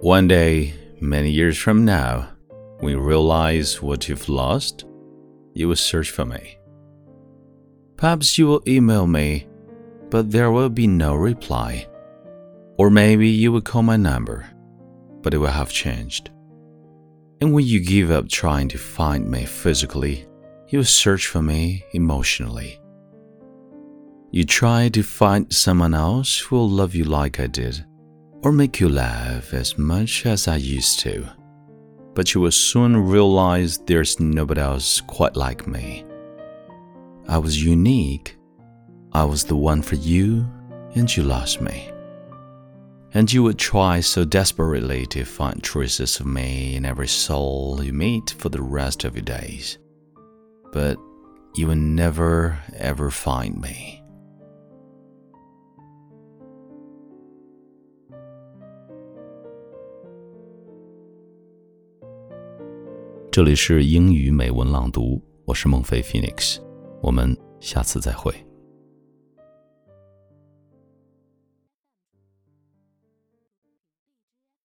One day, many years from now, when you realize what you've lost, you will search for me. Perhaps you will email me, but there will be no reply. Or maybe you will call my number, but it will have changed. And when you give up trying to find me physically, you will search for me emotionally. You try to find someone else who will love you like I did, or make you laugh as much as I used to. But you will soon realize there's nobody else quite like me. I was unique. I was the one for you, and you lost me. And you would try so desperately to find traces of me in every soul you meet for the rest of your days. But you will never ever find me. 这里是英语美文朗读，我是孟非 Phoenix，我们下次再会。